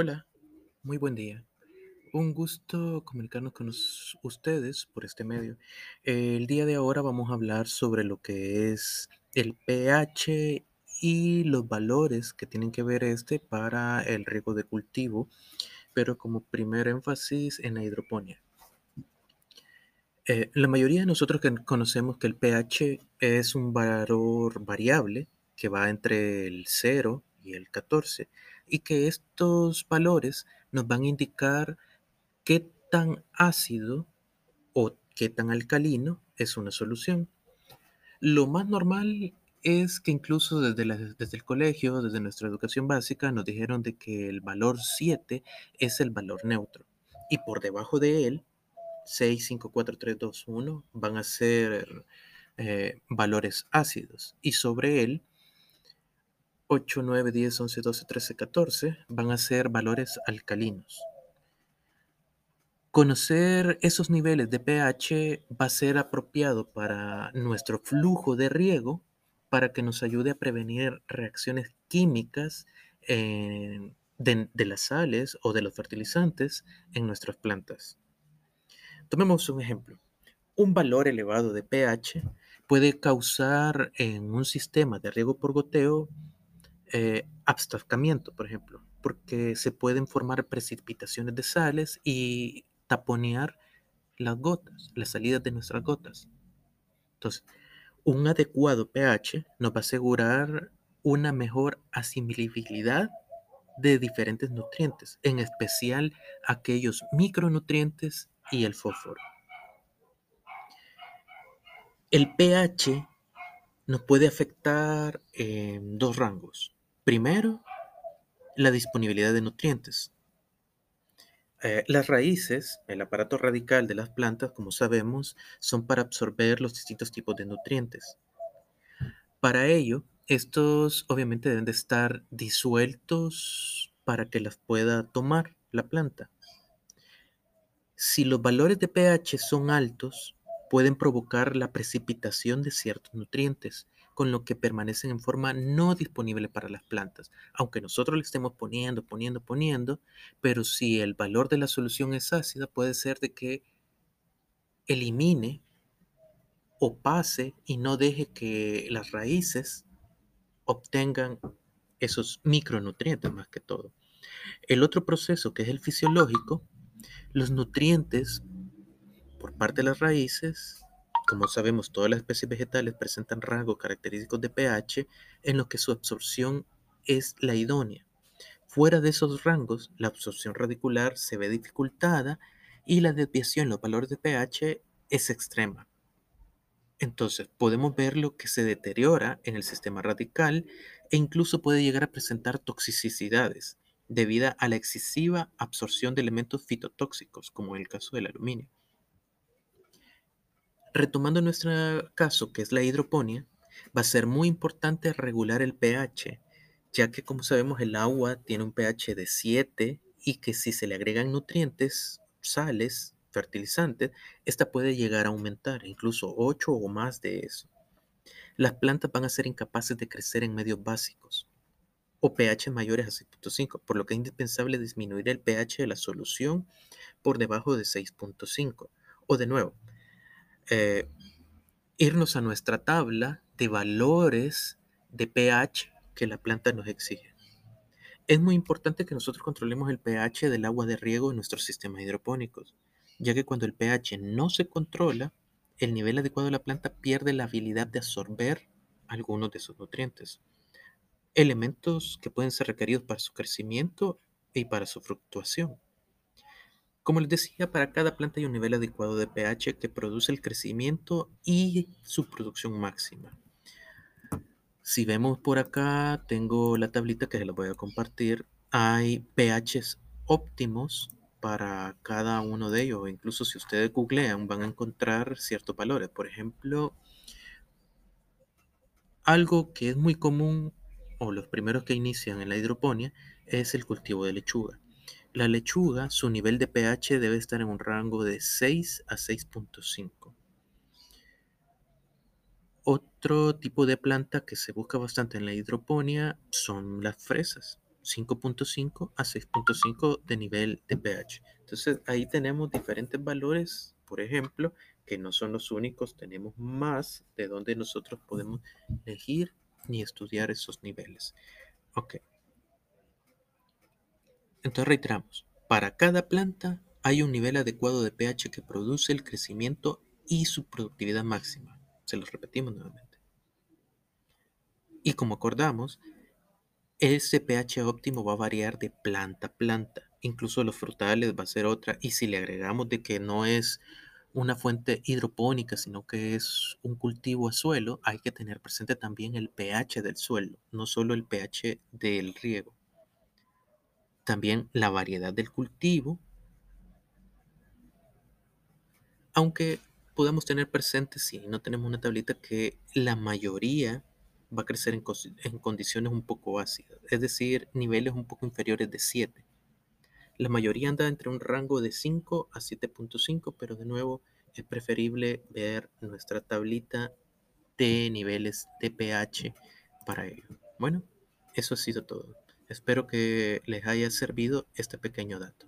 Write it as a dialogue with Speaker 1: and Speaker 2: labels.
Speaker 1: Hola, muy buen día. Un gusto comunicarnos con us- ustedes por este medio. El día de ahora vamos a hablar sobre lo que es el pH y los valores que tienen que ver este para el riego de cultivo, pero como primer énfasis en la hidroponía. Eh, la mayoría de nosotros que conocemos que el pH es un valor variable que va entre el cero y el 14 y que estos valores nos van a indicar qué tan ácido o qué tan alcalino es una solución. Lo más normal es que incluso desde, la- desde el colegio, desde nuestra educación básica, nos dijeron de que el valor 7 es el valor neutro y por debajo de él 6, 5, 4, 3, 2, 1 van a ser eh, valores ácidos. Y sobre él, 8, 9, 10, 11, 12, 13, 14 van a ser valores alcalinos. Conocer esos niveles de pH va a ser apropiado para nuestro flujo de riego para que nos ayude a prevenir reacciones químicas eh, de, de las sales o de los fertilizantes en nuestras plantas. Tomemos un ejemplo. Un valor elevado de pH puede causar en un sistema de riego por goteo eh, por ejemplo, porque se pueden formar precipitaciones de sales y taponear las gotas, las salidas de nuestras gotas. Entonces, un adecuado pH nos va a asegurar una mejor asimilabilidad de diferentes nutrientes, en especial aquellos micronutrientes y el fósforo. El pH nos puede afectar en dos rangos. Primero, la disponibilidad de nutrientes. Eh, las raíces, el aparato radical de las plantas, como sabemos, son para absorber los distintos tipos de nutrientes. Para ello, estos obviamente deben de estar disueltos para que las pueda tomar la planta. Si los valores de pH son altos, pueden provocar la precipitación de ciertos nutrientes, con lo que permanecen en forma no disponible para las plantas, aunque nosotros le estemos poniendo, poniendo, poniendo, pero si el valor de la solución es ácida, puede ser de que elimine o pase y no deje que las raíces obtengan esos micronutrientes más que todo. El otro proceso, que es el fisiológico, los nutrientes por parte de las raíces, como sabemos, todas las especies vegetales presentan rasgos característicos de pH en los que su absorción es la idónea. Fuera de esos rangos, la absorción radicular se ve dificultada y la desviación en los valores de pH es extrema. Entonces, podemos ver lo que se deteriora en el sistema radical e incluso puede llegar a presentar toxicidades debido a la excesiva absorción de elementos fitotóxicos, como en el caso del aluminio. Retomando nuestro caso, que es la hidroponía, va a ser muy importante regular el pH, ya que como sabemos el agua tiene un pH de 7 y que si se le agregan nutrientes, sales, fertilizantes, esta puede llegar a aumentar, incluso 8 o más de eso. Las plantas van a ser incapaces de crecer en medios básicos o pH mayores a 6.5, por lo que es indispensable disminuir el pH de la solución por debajo de 6.5. O de nuevo, eh, irnos a nuestra tabla de valores de pH que la planta nos exige. Es muy importante que nosotros controlemos el pH del agua de riego en nuestros sistemas hidropónicos, ya que cuando el pH no se controla, el nivel adecuado de la planta pierde la habilidad de absorber algunos de sus nutrientes, elementos que pueden ser requeridos para su crecimiento y para su fluctuación. Como les decía, para cada planta hay un nivel adecuado de pH que produce el crecimiento y su producción máxima. Si vemos por acá, tengo la tablita que se la voy a compartir. Hay pHs óptimos para cada uno de ellos. Incluso si ustedes googlean, van a encontrar ciertos valores. Por ejemplo, algo que es muy común, o los primeros que inician en la hidroponía, es el cultivo de lechuga. La lechuga, su nivel de pH debe estar en un rango de 6 a 6.5. Otro tipo de planta que se busca bastante en la hidroponía son las fresas. 5.5 a 6.5 de nivel de pH. Entonces ahí tenemos diferentes valores, por ejemplo, que no son los únicos, tenemos más de donde nosotros podemos elegir ni estudiar esos niveles. Ok. Entonces reiteramos, para cada planta hay un nivel adecuado de pH que produce el crecimiento y su productividad máxima. Se los repetimos nuevamente. Y como acordamos, ese pH óptimo va a variar de planta a planta. Incluso los frutales va a ser otra. Y si le agregamos de que no es una fuente hidropónica, sino que es un cultivo a suelo, hay que tener presente también el pH del suelo, no solo el pH del riego. También la variedad del cultivo. Aunque podemos tener presente, si no tenemos una tablita, que la mayoría va a crecer en, condiciones un poco ácidas, es decir, niveles un poco inferiores de 7. La mayoría anda entre un rango de 5 a 7.5, pero de nuevo es preferible ver nuestra tablita de niveles de pH para ello. Bueno, eso ha sido todo. Espero que les haya servido este pequeño dato.